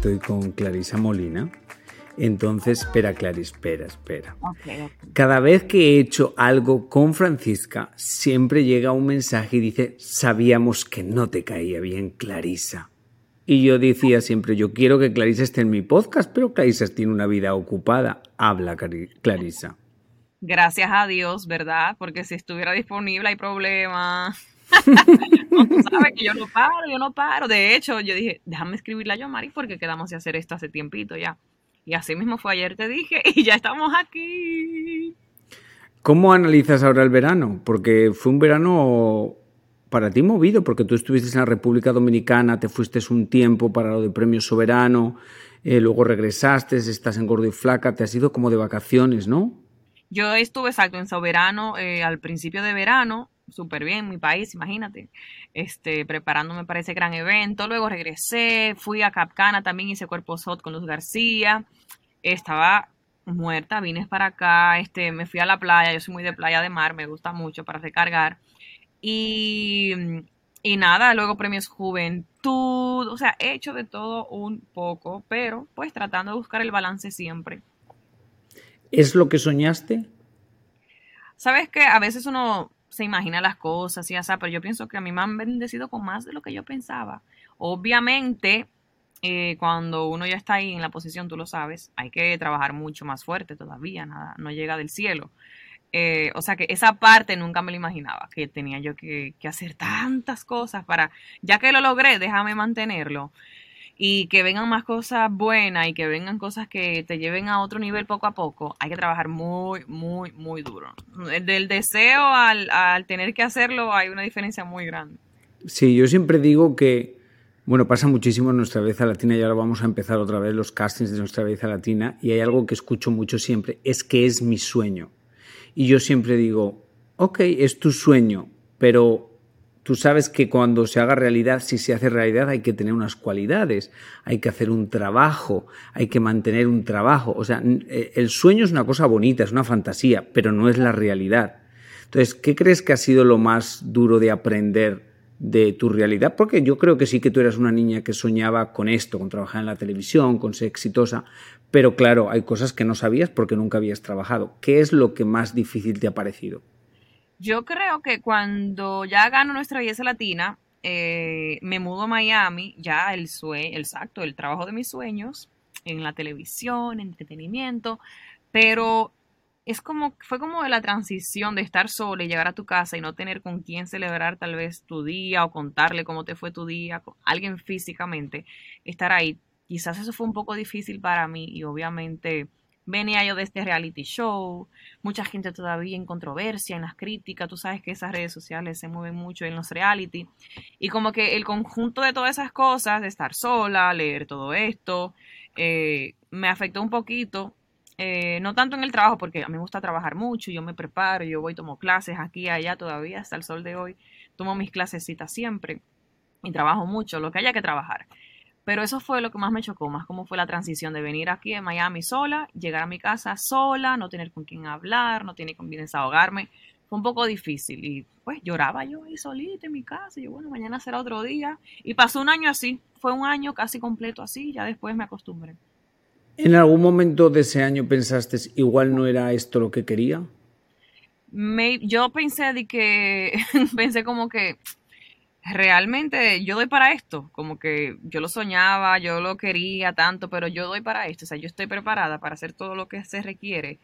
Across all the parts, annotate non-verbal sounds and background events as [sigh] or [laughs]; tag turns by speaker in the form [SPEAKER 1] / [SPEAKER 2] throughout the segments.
[SPEAKER 1] estoy con Clarisa Molina. Entonces, espera, Claris, espera, espera. Cada vez que he hecho algo con Francisca, siempre llega un mensaje y dice, sabíamos que no te caía bien Clarisa. Y yo decía siempre, yo quiero que Clarisa esté en mi podcast, pero Clarisa tiene una vida ocupada. Habla, Clarisa.
[SPEAKER 2] Gracias a Dios, ¿verdad? Porque si estuviera disponible hay problemas. [laughs] sabes que yo no paro, yo no paro. De hecho, yo dije, déjame escribirle a yo, Mari, porque quedamos de hacer esto hace tiempito ya. Y así mismo fue ayer, te dije, [laughs] y ya estamos aquí.
[SPEAKER 1] ¿Cómo analizas ahora el verano? Porque fue un verano para ti movido, porque tú estuviste en la República Dominicana, te fuiste un tiempo para lo de Premio Soberano, eh, luego regresaste, estás en Gordo y Flaca, te has ido como de vacaciones, ¿no?
[SPEAKER 2] Yo estuve exacto en Soberano eh, al principio de verano, súper bien, mi país, imagínate, este, preparándome para ese gran evento. Luego regresé, fui a Capcana, también hice cuerpo hot con Luz García. Estaba muerta, vine para acá, este, me fui a la playa, yo soy muy de playa de mar, me gusta mucho para recargar. Y, y nada, luego premios Juventud, o sea, he hecho de todo un poco, pero pues tratando de buscar el balance siempre.
[SPEAKER 1] ¿Es lo que soñaste?
[SPEAKER 2] Sabes que a veces uno se imagina las cosas y así, pero yo pienso que a mí me han bendecido con más de lo que yo pensaba. Obviamente, eh, cuando uno ya está ahí en la posición, tú lo sabes, hay que trabajar mucho más fuerte todavía, nada, no llega del cielo. Eh, o sea que esa parte nunca me la imaginaba, que tenía yo que, que hacer tantas cosas para, ya que lo logré, déjame mantenerlo y que vengan más cosas buenas y que vengan cosas que te lleven a otro nivel poco a poco, hay que trabajar muy, muy, muy duro. Del deseo al, tener que hacerlo hay una diferencia muy grande.
[SPEAKER 1] Sí, yo siempre digo que, bueno, pasa muchísimo en nuestra belleza latina y ahora vamos a empezar otra vez los castings de nuestra belleza latina y hay algo que escucho mucho siempre, es que es mi sueño. Y yo siempre digo, ok, es tu sueño, pero Tú sabes que cuando se haga realidad, si se hace realidad, hay que tener unas cualidades, hay que hacer un trabajo, hay que mantener un trabajo. O sea, eh, el sueño es una cosa bonita, es una fantasía, pero no es la realidad. Entonces, ¿qué crees que ha sido lo más duro de aprender de tu realidad? Porque yo creo que sí que tú eras una niña que soñaba con esto, con trabajar en la televisión, con ser exitosa, pero claro, hay cosas que no sabías porque nunca habías trabajado. ¿Qué es lo que más difícil te ha parecido?
[SPEAKER 2] Yo creo que cuando ya gano nuestra belleza latina, eh, me mudo a Miami, ya el sueño, exacto, el trabajo de mis sueños, en la televisión, entretenimiento, pero es como, fue como la transición de estar sola y llegar a tu casa y no tener con quién celebrar tal vez tu día o contarle cómo te fue tu día, con alguien físicamente, estar ahí. Quizás eso fue un poco difícil para mí y obviamente venía yo de este reality show, mucha gente todavía en controversia, en las críticas, tú sabes que esas redes sociales se mueven mucho en los reality, y como que el conjunto de todas esas cosas, de estar sola, leer todo esto, eh, me afectó un poquito, eh, no tanto en el trabajo, porque a mí me gusta trabajar mucho, yo me preparo, yo voy, tomo clases aquí allá todavía, hasta el sol de hoy, tomo mis clasecitas siempre y trabajo mucho, lo que haya que trabajar. Pero eso fue lo que más me chocó, más cómo fue la transición de venir aquí a Miami sola, llegar a mi casa sola, no tener con quién hablar, no tener con quién desahogarme. Fue un poco difícil y pues lloraba yo ahí solita en mi casa y yo, bueno, mañana será otro día. Y pasó un año así, fue un año casi completo así, ya después me acostumbré.
[SPEAKER 1] ¿En algún momento de ese año pensaste, igual no era esto lo que quería?
[SPEAKER 2] yo pensé de que, [laughs] pensé como que realmente yo doy para esto, como que yo lo soñaba, yo lo quería tanto, pero yo doy para esto, o sea, yo estoy preparada para hacer todo lo que se requiere.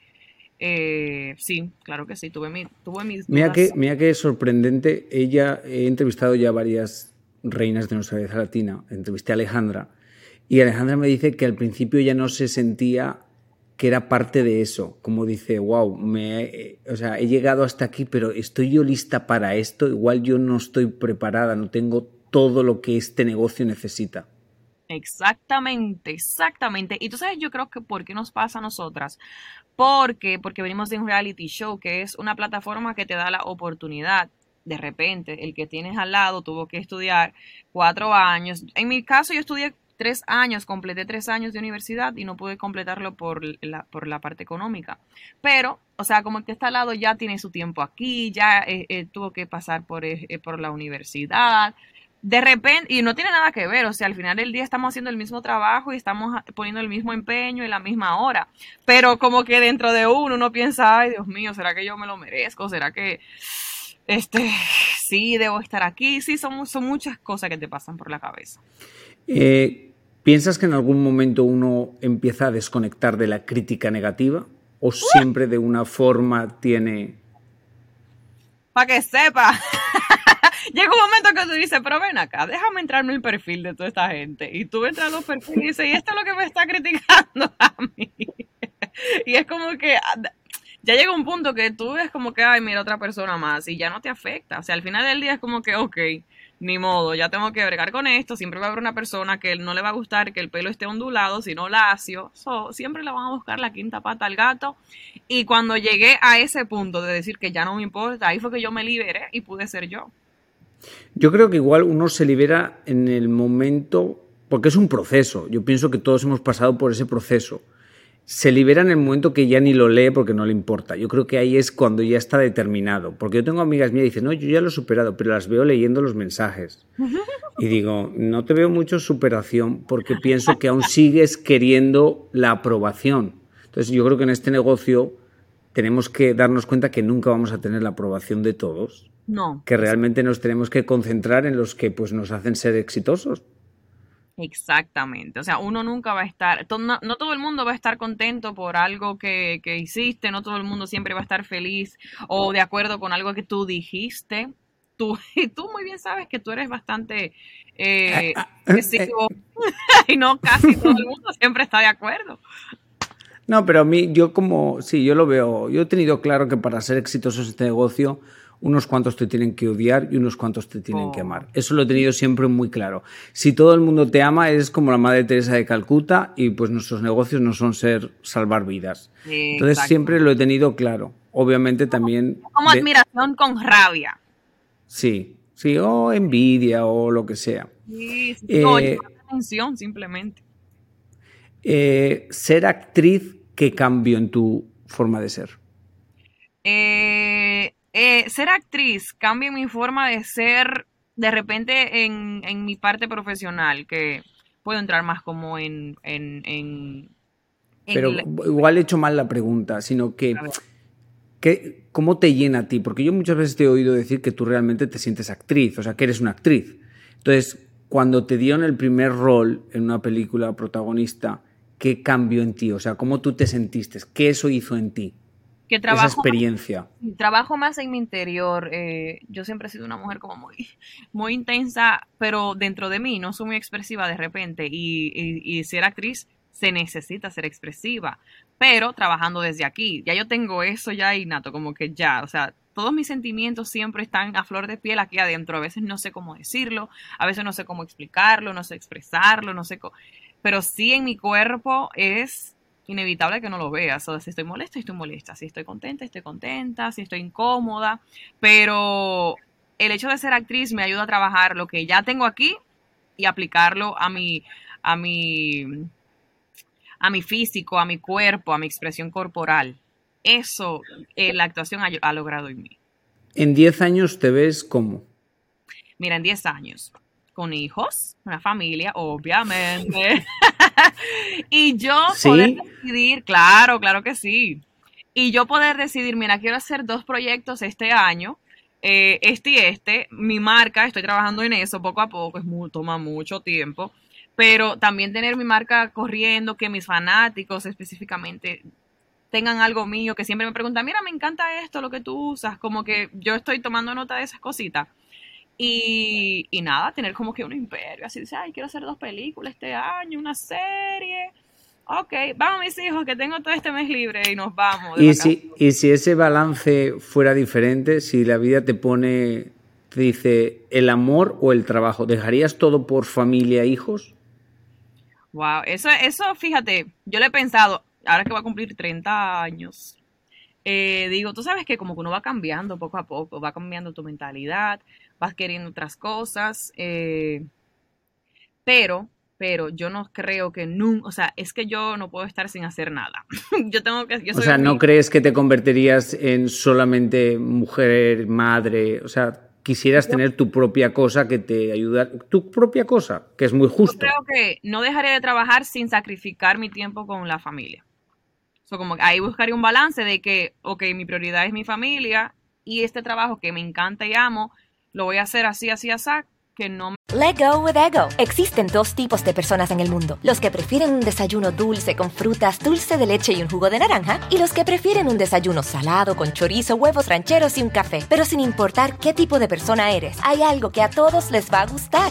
[SPEAKER 2] Eh, sí, claro que sí, tuve, mi, tuve mis...
[SPEAKER 1] Mira que, mira que sorprendente, ella, he entrevistado ya varias reinas de nuestra belleza latina, entrevisté a Alejandra, y Alejandra me dice que al principio ya no se sentía que era parte de eso, como dice, wow, me, o sea, he llegado hasta aquí, pero estoy yo lista para esto, igual yo no estoy preparada, no tengo todo lo que este negocio necesita.
[SPEAKER 2] Exactamente, exactamente. Y tú sabes, yo creo que por qué nos pasa a nosotras. Porque, porque venimos de un reality show, que es una plataforma que te da la oportunidad. De repente, el que tienes al lado tuvo que estudiar cuatro años. En mi caso, yo estudié tres años, completé tres años de universidad y no pude completarlo por la, por la parte económica. Pero, o sea, como que está al lado ya tiene su tiempo aquí, ya eh, eh, tuvo que pasar por, eh, por la universidad. De repente, y no tiene nada que ver, o sea, al final del día estamos haciendo el mismo trabajo y estamos poniendo el mismo empeño y la misma hora. Pero como que dentro de uno uno piensa, ay Dios mío, ¿será que yo me lo merezco? ¿Será que este sí debo estar aquí? Sí, son, son muchas cosas que te pasan por la cabeza.
[SPEAKER 1] Eh, ¿Piensas que en algún momento uno empieza a desconectar de la crítica negativa? ¿O siempre de una forma tiene...
[SPEAKER 2] Para que sepa. [laughs] Llega un momento que tú dices, pero ven acá, déjame entrar en el perfil de toda esta gente. Y tú entras a los perfiles y dices, y esto es lo que me está criticando [laughs] a mí. y es como que ah, ya llega un punto que tú ves como que, ay, mira otra persona más y ya no te afecta. O sea, al final del día es como que, ok, ni modo, ya tengo que bregar con esto, siempre va a haber una persona que no le va a gustar que el pelo esté ondulado, sino lacio, siempre le van a buscar la quinta pata al gato. Y cuando llegué a ese punto de decir que ya no me importa, ahí fue que yo me liberé y pude ser yo.
[SPEAKER 1] Yo creo que igual uno se libera en el momento, porque es un proceso, yo pienso que todos hemos pasado por ese proceso se libera en el momento que ya ni lo lee porque no le importa. Yo creo que ahí es cuando ya está determinado. Porque yo tengo amigas mías que dicen, no, yo ya lo he superado, pero las veo leyendo los mensajes. [laughs] Y digo, no te veo mucho superación porque pienso que aún sigues queriendo la aprobación. Entonces yo creo que en este negocio tenemos que darnos cuenta que nunca vamos a tener la aprobación de todos.
[SPEAKER 2] No.
[SPEAKER 1] Que realmente nos tenemos que concentrar en los que pues, nos hacen ser exitosos.
[SPEAKER 2] Exactamente, o sea, uno nunca va a estar, no, todo el mundo va a estar contento por algo que, que, hiciste, no todo el mundo siempre va a estar feliz o de acuerdo con algo que tú dijiste. Tú, [laughs] y tú muy bien sabes que tú eres bastante eh, ah, ah, eh, [laughs] y no casi todo el mundo siempre está de acuerdo.
[SPEAKER 1] No, pero a mí, yo como, sí, yo lo veo, yo he tenido claro que para ser exitoso este negocio unos cuantos te tienen que odiar y unos cuantos te tienen que amar. Oh. Eso lo he tenido siempre muy claro. Si todo el mundo te ama, eres como la Madre Teresa de Calcuta y pues nuestros negocios no son ser salvar vidas. Entonces siempre lo he tenido claro. Obviamente también...
[SPEAKER 2] Como admiración con rabia.
[SPEAKER 1] Sí, sí, o envidia o lo que sea.
[SPEAKER 2] Sí, sí, eh, atención simplemente.
[SPEAKER 1] Eh, ser actriz, ¿qué cambio en tu forma de ser?
[SPEAKER 2] Eh, eh, ser actriz cambia mi forma de ser de repente en, mi parte profesional, que puedo entrar más como en...
[SPEAKER 1] Pero igual he hecho mal la pregunta, sino que, que... ¿Cómo te llena a ti? Porque yo muchas veces te he oído decir que tú realmente te sientes actriz, o sea, que eres una actriz. Entonces, cuando te dieron el primer rol en una película protagonista, ¿qué cambió en ti? O sea, ¿cómo tú te sentiste? ¿Qué eso hizo en ti?
[SPEAKER 2] Que trabajo
[SPEAKER 1] esa experiencia.
[SPEAKER 2] Más, trabajo más en mi interior. Eh, yo siempre he sido una mujer como muy, [laughs] muy intensa, pero dentro de mí no soy muy expresiva de repente. Y, y, ser actriz se necesita ser expresiva, pero trabajando desde aquí. Ya yo tengo eso ya innato, como que ya, o sea, todos mis sentimientos siempre están a flor de piel aquí adentro. A veces no sé cómo decirlo, a veces no sé cómo explicarlo, no sé expresarlo, no sé cómo... Pero sí en mi cuerpo es inevitable que no lo veas. O si estoy molesta, estoy molesta. Si estoy contenta, estoy contenta. Si estoy incómoda. Pero el hecho de ser actriz me ayuda a trabajar lo que ya tengo aquí y aplicarlo a mi, a mi, a mi físico, a mi cuerpo, a mi expresión corporal. Eso eh, la actuación ha, ha, logrado en mí.
[SPEAKER 1] ¿En 10 años te ves cómo?
[SPEAKER 2] Mira, en 10 años con hijos, una familia, obviamente. [laughs] [laughs] y yo poder decidir, claro, claro que sí. Y yo poder decidir, mira, quiero hacer dos proyectos este año, eh, este y este, mi marca, estoy trabajando en eso poco a poco, es toma mucho tiempo, pero también tener mi marca corriendo, que mis fanáticos específicamente tengan algo mío, que siempre me preguntan, mira, me encanta esto, lo que tú usas, como que yo estoy tomando nota de esas cositas. Y, y nada, tener como que un imperio, así dice, ay, quiero hacer dos películas este año, una serie. Ok, vamos mis hijos, que tengo todo este mes libre y nos vamos.
[SPEAKER 1] y, si, y si ese balance fuera diferente, si la vida te pone, te dice, el amor o el trabajo, ¿dejarías todo por familia, e hijos?
[SPEAKER 2] Wow, eso, eso, fíjate, yo le he pensado, ahora que va a cumplir 30 años, eh, digo, tú sabes que como que uno va cambiando poco a poco, va cambiando tu mentalidad, vas queriendo otras cosas, eh, pero, pero yo no creo que nunca, o sea, es que yo no puedo estar sin hacer nada. [laughs] yo tengo que...
[SPEAKER 1] o sea, ¿no crees que te convertirías en solamente mujer, madre? O sea, quisieras tener tu propia cosa que te ayuda, tu propia cosa, que es muy justo.
[SPEAKER 2] Yo creo que no dejaría de trabajar sin sacrificar mi tiempo con la familia. So, como ahí buscaría un balance de que, ok, mi prioridad es mi familia y este trabajo que me encanta y amo, lo voy a hacer así, así, así, que no me...
[SPEAKER 3] Let go with ego. Existen dos tipos de personas en el mundo. Los que prefieren un desayuno dulce con frutas, dulce de leche y un jugo de naranja. Y los que prefieren un desayuno salado con chorizo, huevos rancheros y un café. Pero sin importar qué tipo de persona eres, hay algo que a todos les va a gustar.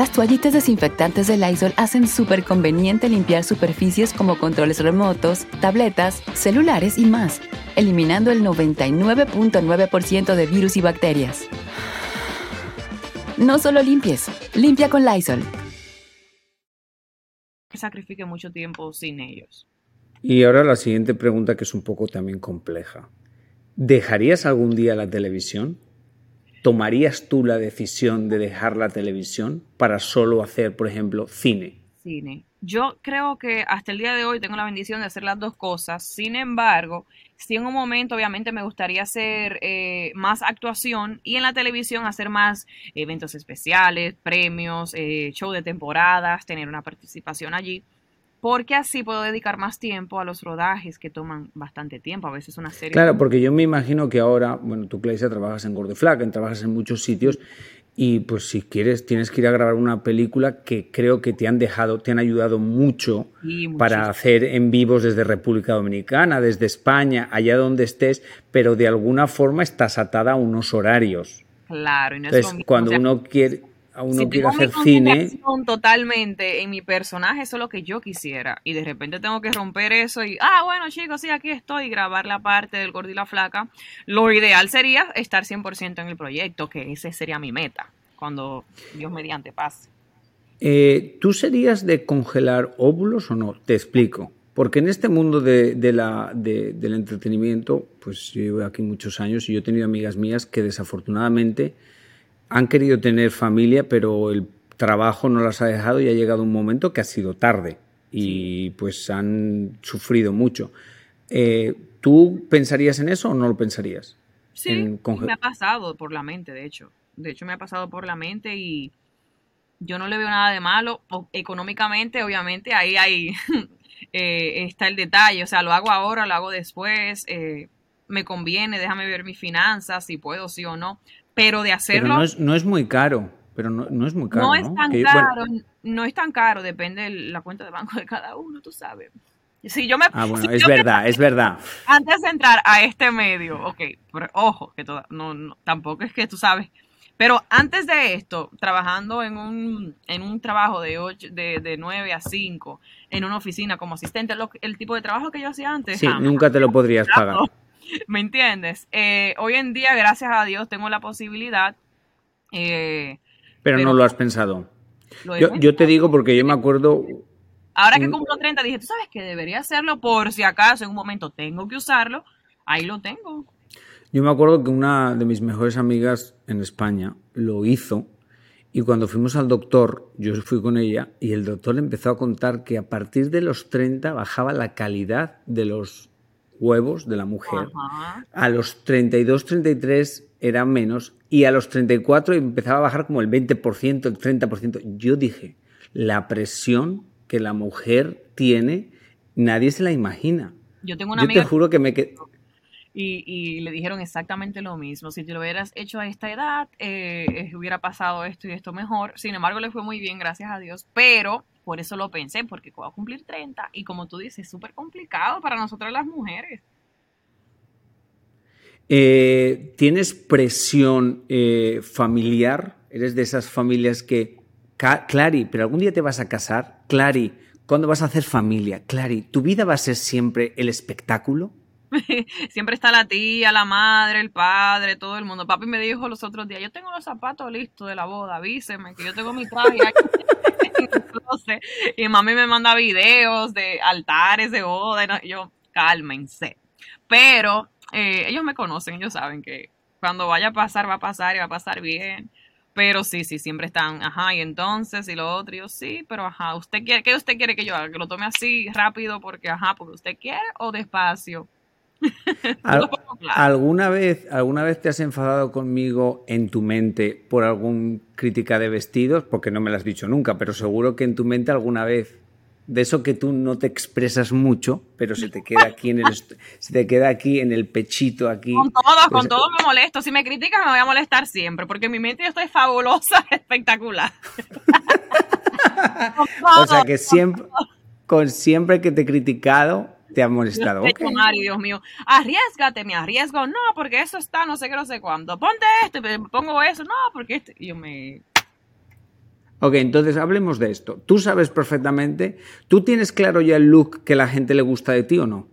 [SPEAKER 4] Las toallitas desinfectantes de Lysol hacen súper conveniente limpiar superficies como controles remotos, tabletas, celulares y más, eliminando el 99.9% de virus y bacterias. No solo limpies, limpia con Lysol.
[SPEAKER 2] Sacrifique mucho tiempo sin ellos.
[SPEAKER 1] Y ahora la siguiente pregunta que es un poco también compleja. ¿Dejarías algún día la televisión? ¿Tomarías tú la decisión de dejar la televisión para solo hacer, por ejemplo, cine?
[SPEAKER 2] Cine. Yo creo que hasta el día de hoy tengo la bendición de hacer las dos cosas. Sin embargo, si en un momento obviamente me gustaría hacer eh, más actuación y en la televisión hacer más eventos especiales, premios, eh, show de temporadas, tener una participación allí porque así puedo dedicar más tiempo a los rodajes que toman bastante tiempo, a veces una serie.
[SPEAKER 1] Claro, porque yo me imagino que ahora, bueno, tú, Claudia, trabajas en Gordo Flaca, trabajas en muchos sitios y pues si quieres tienes que ir a grabar una película que creo que te han dejado, te han ayudado mucho para hacer en vivos desde República Dominicana, desde España, allá donde estés, pero de alguna forma estás atada a unos horarios.
[SPEAKER 2] Claro, y no
[SPEAKER 1] es cuando uno quiere a uno quiere hacer cine.
[SPEAKER 2] totalmente en mi personaje, eso es lo que yo quisiera. Y de repente tengo que romper eso y, ah, bueno, chicos, sí, aquí estoy, grabar la parte del gordo y la flaca. Lo ideal sería estar 100% en el proyecto, que ese sería mi meta, cuando Dios mediante pase.
[SPEAKER 1] Eh, ¿Tú serías de congelar óvulos o no? Te explico. Porque en este mundo de, la, del entretenimiento, pues yo llevo aquí muchos años y yo he tenido amigas mías que desafortunadamente han querido tener familia, pero el trabajo no las ha dejado y ha llegado un momento que ha sido tarde y pues han sufrido mucho. Eh, ¿Tú pensarías en eso o no lo pensarías?
[SPEAKER 2] Sí, me ha pasado por la mente, de hecho. De hecho, me ha pasado por la mente y yo no le veo nada de malo. económicamente, obviamente, ahí, ahí [laughs] eh, está el detalle. O sea, lo hago ahora, lo hago después. Eh, me conviene, déjame ver mis finanzas, si puedo, sí o no pero de hacerlo...
[SPEAKER 1] no, es, no es muy caro, pero no, es muy caro.
[SPEAKER 2] No es tan caro, no es tan caro, depende de la cuenta de banco de cada uno, tú sabes. Si yo me,
[SPEAKER 1] ah, bueno, es verdad, es verdad.
[SPEAKER 2] Antes de entrar a este medio, ok, pero ojo, que no, tampoco es que tú sabes, pero antes de esto, trabajando en un, en un trabajo de, ocho, de, de 9 a 5, en una oficina como asistente, el tipo de trabajo que yo hacía antes.
[SPEAKER 1] Sí, nunca te lo podrías pagar.
[SPEAKER 2] ¿Me entiendes? Eh, hoy en día, gracias a Dios, tengo la posibilidad. Eh,
[SPEAKER 1] pero, no lo has pensado. Yo, te digo porque yo me acuerdo
[SPEAKER 2] Ahora que cumplo 30, dije, tú sabes que debería hacerlo por si acaso en un momento tengo que usarlo. Ahí lo tengo.
[SPEAKER 1] Yo me acuerdo que una de mis mejores amigas en España lo hizo y cuando fuimos al doctor, yo fui con ella y el doctor le empezó a contar que a partir de los 30 bajaba la calidad de los huevos de la mujer. A los 32, 33 era menos y a los 34 empezaba a bajar como el 20%, el 30%. Yo dije, la presión que la mujer tiene, nadie se la imagina.
[SPEAKER 2] Yo tengo una
[SPEAKER 1] Yo te juro que me
[SPEAKER 2] y, le dijeron exactamente lo mismo. Si te lo hubieras hecho a esta edad, eh, eh, hubiera pasado esto y esto mejor. Sin embargo, le fue muy bien, gracias a Dios. Pero por eso lo pensé, porque voy a cumplir 30 y como tú dices, es súper complicado para nosotras las mujeres.
[SPEAKER 1] Eh, ¿Tienes presión familiar? ¿Eres de esas familias que... Clary, pero algún día te vas a casar. Clary, ¿cuándo vas a hacer familia? Clary, ¿tu vida va a ser siempre el espectáculo? [laughs]
[SPEAKER 2] Siempre está la tía, la madre, el padre, todo el mundo. Papi me dijo los otros días, yo tengo los zapatos listos de la boda, avíseme que yo tengo mi [laughs] traje Y mami me manda videos de altares de boda. Y yo, cálmense. Pero eh, ellos me conocen, ellos saben que cuando vaya a pasar, va a pasar y va a pasar bien. Pero sí, sí, siempre están, ajá, y entonces, y lo otro, y yo sí, pero ajá, ¿usted quiere, qué usted quiere que yo haga? ¿Que lo tome así rápido porque, ajá, porque usted quiere o despacio? [laughs]
[SPEAKER 1] ¿Alguna vez, ¿Alguna vez te has enfadado conmigo en tu mente por algún crítica de vestidos? Porque no me lo has dicho nunca, pero seguro que en tu mente alguna vez de eso que tú no te expresas mucho, pero se te queda aquí en el [laughs] se te queda aquí en el pechito aquí.
[SPEAKER 2] Con todo, con pues, todo me molesto. Si me criticas me voy a molestar siempre, porque en mi mente yo estoy fabulosa, [laughs] espectacular.
[SPEAKER 1] o sea que siempre con siempre que te he criticado te ha molestado.
[SPEAKER 2] Okay. Mario, Dios mío, arriesgate, me arriesgo, no, porque eso está, no sé qué, no sé cuándo. Ponte esto, pongo eso, no, porque este, yo me...
[SPEAKER 1] Ok, entonces hablemos de esto. Tú sabes perfectamente, ¿tú tienes claro ya el look que la gente le gusta de ti o no?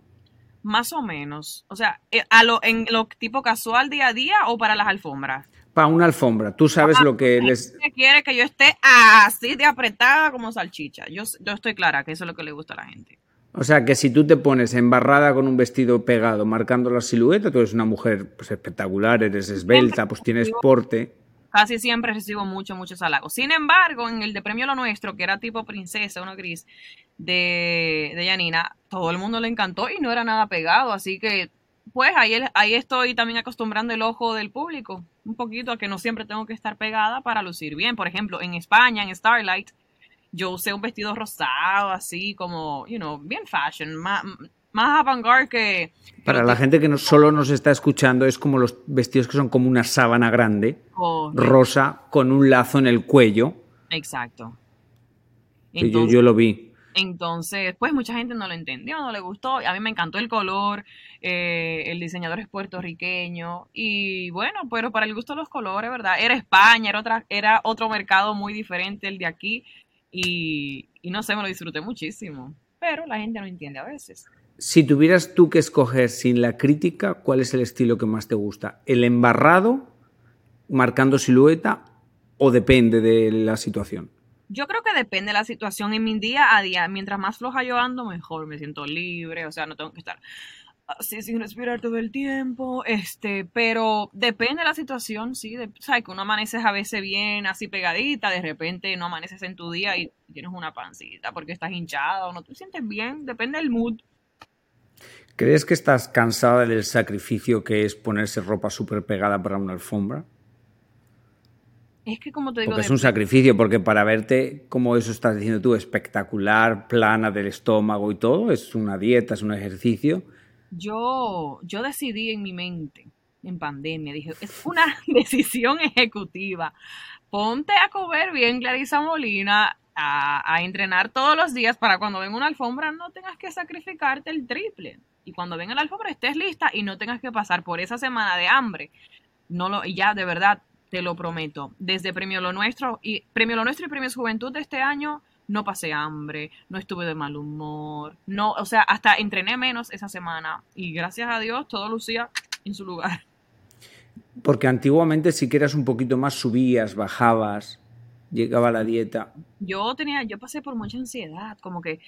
[SPEAKER 2] Más o menos. O sea, eh, a lo, en lo tipo casual día a día o para las alfombras.
[SPEAKER 1] Para una alfombra, tú sabes lo que les...
[SPEAKER 2] Quiere que yo esté así de apretada como salchicha. Yo, yo estoy clara que eso es lo que le gusta a la gente.
[SPEAKER 1] O sea que si tú te pones embarrada con un vestido pegado, marcando la silueta, tú eres una mujer pues, espectacular, eres esbelta, pues tienes porte.
[SPEAKER 2] Casi siempre recibo mucho, muchos halagos. Sin embargo, en el de Premio Lo Nuestro, que era tipo princesa, uno gris, de, de Yanina, todo el mundo le encantó y no era nada pegado. Así que, pues ahí, ahí estoy también acostumbrando el ojo del público un poquito a que no siempre tengo que estar pegada para lucir bien. Por ejemplo, en España, en Starlight, yo usé un vestido rosado, así como, you know, bien fashion, más, más avant-garde que...
[SPEAKER 1] Para la gente que no, solo nos está escuchando, es como los vestidos que son como una sábana grande, rosa, con un lazo en el cuello.
[SPEAKER 2] Exacto.
[SPEAKER 1] yo, lo vi.
[SPEAKER 2] Entonces, pues mucha gente no lo entendió, no le gustó. A mí me encantó el color, eh, el diseñador es puertorriqueño y bueno, pero para el gusto de los colores, ¿verdad? Era España, era, otra, era otro mercado muy diferente el de aquí. Y, no sé, me lo disfruté muchísimo. Pero la gente no entiende a veces.
[SPEAKER 1] Si tuvieras tú que escoger sin la crítica, ¿cuál es el estilo que más te gusta? ¿El embarrado, marcando silueta, o depende de la situación?
[SPEAKER 2] Yo creo que depende de la situación. En mi día a día, mientras más floja yo ando, mejor. Me siento libre, o sea, no tengo que estar así sin respirar todo el tiempo, este, pero depende de la situación, sí, de, sabes que uno amaneces a veces bien así pegadita, de repente no amaneces en tu día y tienes una pancita porque estás hinchado, no te sientes bien, depende del mood.
[SPEAKER 1] ¿Crees que estás cansada del sacrificio que es ponerse ropa súper pegada para una alfombra?
[SPEAKER 2] Es que como te digo...
[SPEAKER 1] Porque es un sacrificio, porque para verte, como eso estás diciendo tú, espectacular, plana del estómago y todo, es una dieta, es un ejercicio
[SPEAKER 2] yo, yo decidí en mi mente, en pandemia, dije, es una [laughs] decisión ejecutiva. Ponte a comer bien, Clarisa Molina, a, entrenar todos los días para cuando venga una alfombra no tengas que sacrificarte el triple. Y cuando venga la alfombra estés lista y no tengas que pasar por esa semana de hambre. No lo, y ya, de verdad, te lo prometo. Desde Premio Lo Nuestro y Premio Lo Nuestro y Premio Juventud de este año, no pasé hambre, no estuve de mal humor, no, o sea, hasta entrené menos esa semana y gracias a Dios todo lucía en su lugar.
[SPEAKER 1] Porque antiguamente si que eras un poquito más subías, bajabas. llegaba la dieta?
[SPEAKER 2] Yo tenía, yo pasé por mucha ansiedad, como que,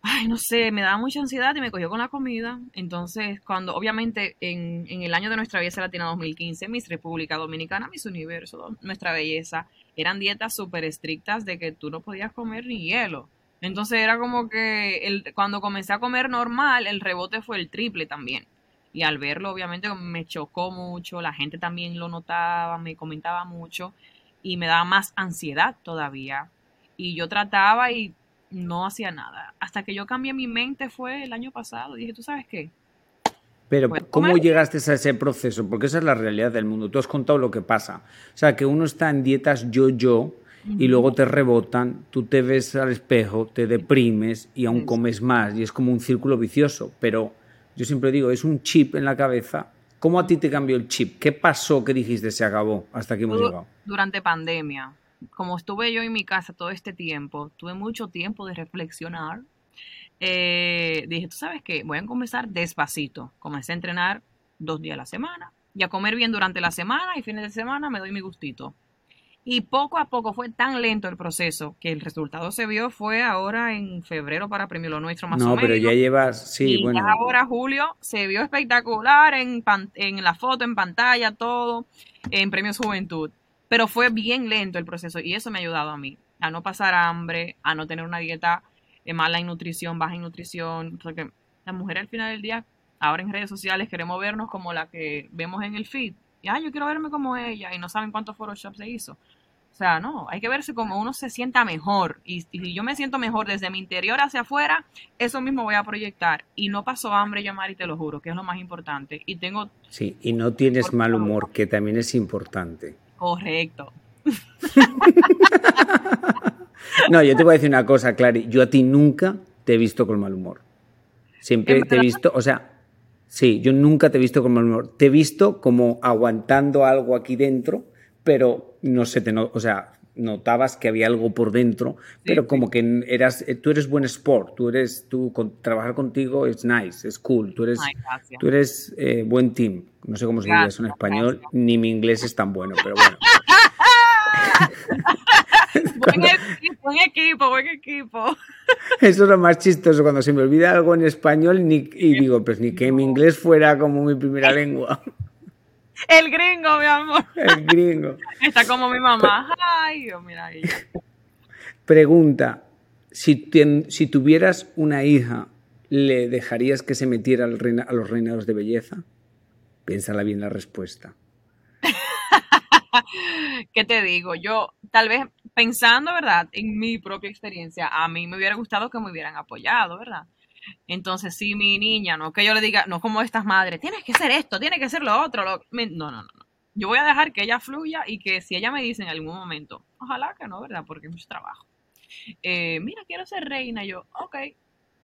[SPEAKER 2] ay, no sé, me daba mucha ansiedad y me cogió con la comida. Entonces, cuando, obviamente, en, en el año de nuestra belleza latina 2015, Miss República Dominicana, Miss Universo, nuestra belleza, eran dietas súper estrictas de que tú no podías comer ni hielo. Entonces era como que el, cuando comencé a comer normal, el rebote fue el triple también. Y al verlo, obviamente, me chocó mucho, la gente también lo notaba, me comentaba mucho y me daba más ansiedad todavía. Y yo trataba y no hacía nada. Hasta que yo cambié mi mente fue el año pasado. Dije, ¿tú sabes qué?
[SPEAKER 1] Pero, ¿cómo
[SPEAKER 2] comer-
[SPEAKER 1] llegaste a ese proceso? Porque esa es la realidad del mundo. Tú has contado lo que pasa. O sea, que uno está en dietas yo-yo y luego te rebotan, tú te ves al espejo, te deprimes y aún comes más. Y es como un círculo vicioso. Pero yo siempre digo, es un chip en la cabeza. ¿Cómo a ti te cambió el chip? ¿Qué pasó que dijiste se acabó hasta aquí hemos llegado?
[SPEAKER 2] durante pandemia, como estuve yo en mi casa todo este tiempo, tuve mucho tiempo de reflexionar. Eh, dije, tú sabes qué, voy a comenzar despacito. Comencé a entrenar dos días a la semana y a comer bien durante la semana y fines de semana me doy mi gustito. Y poco a poco fue tan lento el proceso que el resultado se vio fue ahora en febrero para Premio Lo Nuestro más o
[SPEAKER 1] No,
[SPEAKER 2] menos.
[SPEAKER 1] pero ya llevas, sí,
[SPEAKER 2] y
[SPEAKER 1] bueno.
[SPEAKER 2] ya ahora Julio se vio espectacular en, pan- en la foto, en pantalla, todo, en Premios Juventud. Pero fue bien lento el proceso y eso me ha ayudado a mí, a no pasar hambre, a no tener una dieta mala en nutrición, baja en nutrición. Porque las mujeres al final del día, ahora en redes sociales queremos vernos como la que vemos en el feed. Y, ay, yo quiero verme como ella y no saben cuánto Photoshop se hizo. O sea, no, hay que verse como uno se sienta mejor. Y, y si yo me siento mejor desde mi interior hacia afuera, eso mismo voy a proyectar. Y no paso hambre, yo, Mari, te lo juro, que es lo más importante. Y tengo
[SPEAKER 1] Sí, y no tienes mal humor, que también es importante.
[SPEAKER 2] correcto.
[SPEAKER 1] No, yo te voy a decir una cosa, Clary. Yo a ti nunca te he visto con mal humor. Siempre
[SPEAKER 2] ¿En
[SPEAKER 1] te he visto, o sea, sí, yo nunca te he visto con mal humor. Te he visto como aguantando algo aquí dentro, pero no sé, te no, o sea, notabas que había algo por dentro, pero
[SPEAKER 2] sí.
[SPEAKER 1] como que eras, eh, tú eres buen sport, tú eres, tú con- trabajar contigo es nice, es cool, tú eres,
[SPEAKER 2] Ay,
[SPEAKER 1] tú eres eh, buen team. No sé cómo se diría eso en español,
[SPEAKER 2] gracias.
[SPEAKER 1] ni mi inglés es tan bueno, pero bueno.
[SPEAKER 2] Buen equipo, buen equipo, buen equipo.
[SPEAKER 1] Eso es lo más chistoso, cuando se me olvida algo en español ni, y digo, pues ni que mi inglés fuera como mi primera lengua,
[SPEAKER 2] El gringo, mi amor.
[SPEAKER 1] el gringo.
[SPEAKER 2] Está como mi mamá. Ay, Dios, mira ella.
[SPEAKER 1] Pregunta, si, tuvieras una hija, ¿le dejarías que se metiera al reina- a los reinados de belleza? Piénsala bien la respuesta. [laughs] [laughs]
[SPEAKER 2] ¿Qué te digo? Yo, tal vez pensando, ¿verdad? En mi propia experiencia, a mí me hubiera gustado que me hubieran apoyado, ¿verdad? Entonces, si mi niña, no que yo le diga, no como estas madres, tienes que hacer esto, tienes que hacer lo otro. lo- No, no, no, no. Yo voy a dejar que ella fluya y que si ella me dice en algún momento, ojalá que no, ¿verdad? Porque es mucho trabajo. Eh, mira, quiero ser reina. Yo, ok,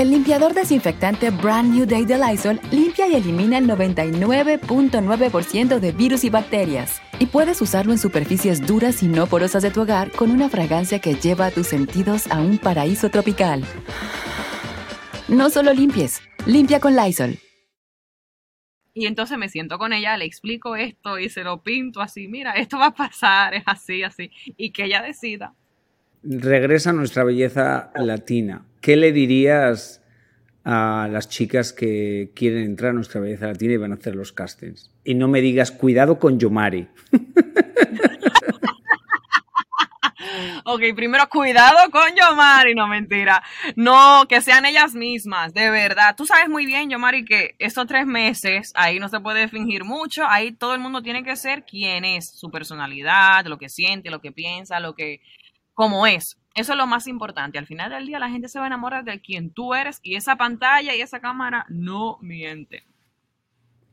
[SPEAKER 4] El limpiador desinfectante Brand New Day de Lysol limpia y elimina el 99.9% de virus y bacterias. Y puedes usarlo en superficies duras y no porosas de tu hogar con una fragancia que lleva a tus sentidos a un paraíso tropical. No solo limpies, limpia con Lysol.
[SPEAKER 2] Y entonces me siento con ella, le explico esto y se lo pinto así, mira, esto va a pasar, es así, así, y que ella decida.
[SPEAKER 1] Regresa nuestra belleza latina. ¿Qué le dirías a las chicas que quieren entrar a nuestra belleza latina y van a hacer los castings? Y no me digas, cuidado con Yomari. [laughs]
[SPEAKER 2] Ok, primero cuidado con Yomari, no mentira. No, que sean ellas mismas, de verdad. Tú sabes muy bien, Yomari, que estos tres meses ahí no se puede fingir mucho. Ahí todo el mundo tiene que ser quien es, su personalidad, lo que siente, lo que piensa, lo que, como es. Eso es lo más importante. Al final del día la gente se va a enamorar de quien tú eres y esa pantalla y esa cámara no miente.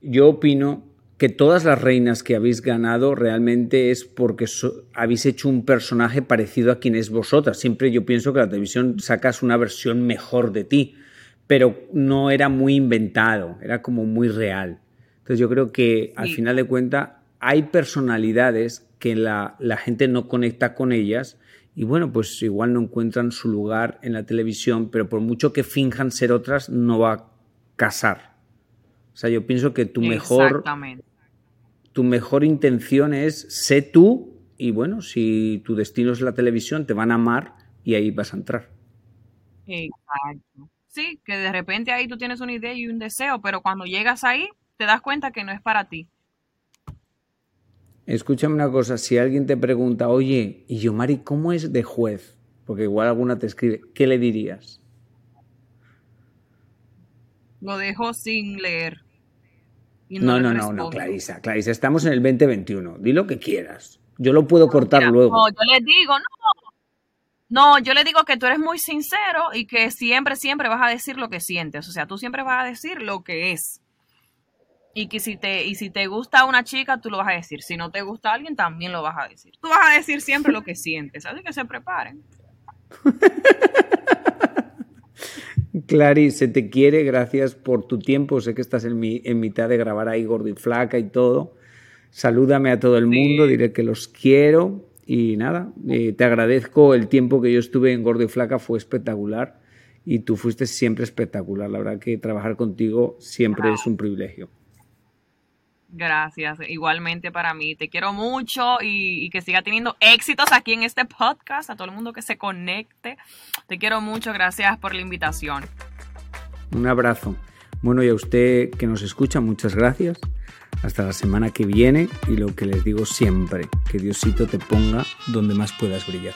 [SPEAKER 1] Yo opino que todas las reinas que habéis ganado realmente es porque habéis hecho un personaje parecido a quien es vosotras. Siempre yo pienso que la televisión sacas una versión mejor de ti, pero no era muy inventado, era como muy real. Entonces yo creo que al final de cuentas hay personalidades que la, la gente no conecta con ellas y bueno, pues igual no encuentran su lugar en la televisión, pero por mucho que finjan ser otras, no va a casar. O sea, yo pienso que tu mejor, tu mejor intención es sé tú y bueno, si tu destino es la televisión, te van a amar y ahí vas a entrar.
[SPEAKER 2] Exacto. Sí, que de repente ahí tú tienes una idea y un deseo, pero cuando llegas ahí, te das cuenta que no es para ti.
[SPEAKER 1] Escúchame una cosa, si alguien te pregunta, oye, y yo, Mari, ¿cómo es de juez? Porque igual alguna te escribe, ¿qué le dirías?
[SPEAKER 2] Lo dejo sin leer.
[SPEAKER 1] no, no, no, no, Clarisa, Clarisa, estamos en el 2021, di lo que quieras. Yo lo puedo cortar luego.
[SPEAKER 2] No, yo le digo, no. No, yo le digo que tú eres muy sincero y que siempre, siempre vas a decir lo que sientes. O sea, tú siempre vas a decir lo que es. Y que si te, y si te gusta una chica, tú lo vas a decir. Si no te gusta alguien, también lo vas a decir. Tú vas a decir siempre lo que sientes. Así que se preparen.
[SPEAKER 1] Clary, se te quiere, gracias por tu tiempo. Sé que estás en, mi, en mitad de grabar ahí gordo y flaca y todo. Salúdame a todo el mundo, diré que los quiero. Y nada, eh, te agradezco el tiempo que yo estuve en gordo y flaca, fue espectacular. Y tú fuiste siempre espectacular. La verdad que trabajar contigo siempre es un privilegio.
[SPEAKER 2] Gracias, igualmente para mí. Te quiero mucho y, que siga teniendo éxitos aquí en este podcast, a todo el mundo que se conecte. Te quiero mucho, gracias por la invitación.
[SPEAKER 1] Un abrazo. Bueno, y a usted que nos escucha, muchas gracias. Hasta la semana que viene y lo que les digo siempre, que Diosito te ponga donde más puedas brillar.